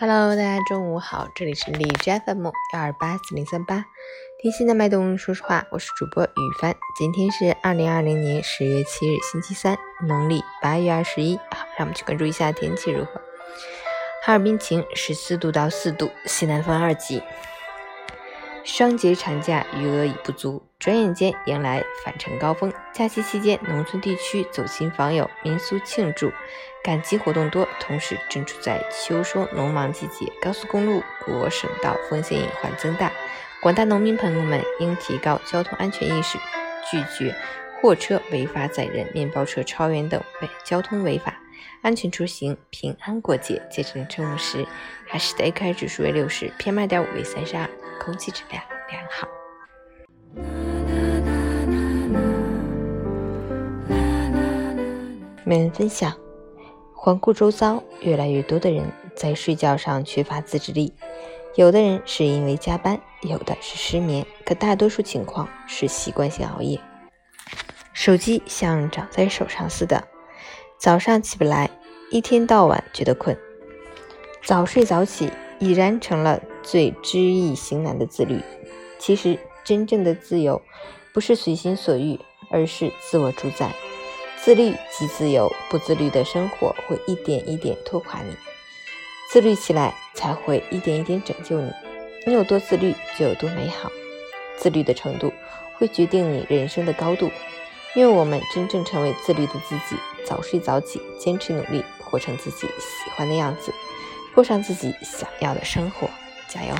Hello，大家中午好，这里是荔枝 FM 幺二八四零三八，听心的脉动，说实话，我是主播雨帆。今天是二零二零年十月七日，星期三，农历八月二十一。好，让我们去关注一下天气如何。哈尔滨晴，十四度到四度，西南风二级。双节长假余额已不足，转眼间迎来返程高峰。假期期间，农村地区走亲访友、民俗庆祝、赶集活动多，同时正处在秋收农忙季节，高速公路、国省道风险隐患增大。广大农民朋友们应提高交通安全意识，拒绝货车违法载人、面包车超员等违交通违法。安全出行，平安过节。截止凌晨五时，海市的 AQI 指数为六十，PM 二点五为三十二，空气质量良好。每人分享：环顾周遭，越来越多的人在睡觉上缺乏自制力。有的人是因为加班，有的是失眠，可大多数情况是习惯性熬夜。手机像长在手上似的。早上起不来，一天到晚觉得困。早睡早起已然成了最知易行难的自律。其实，真正的自由不是随心所欲，而是自我主宰。自律即自由，不自律的生活会一点一点拖垮你。自律起来，才会一点一点拯救你。你有多自律，就有多美好。自律的程度会决定你人生的高度。愿我们真正成为自律的自己，早睡早起，坚持努力，活成自己喜欢的样子，过上自己想要的生活。加油！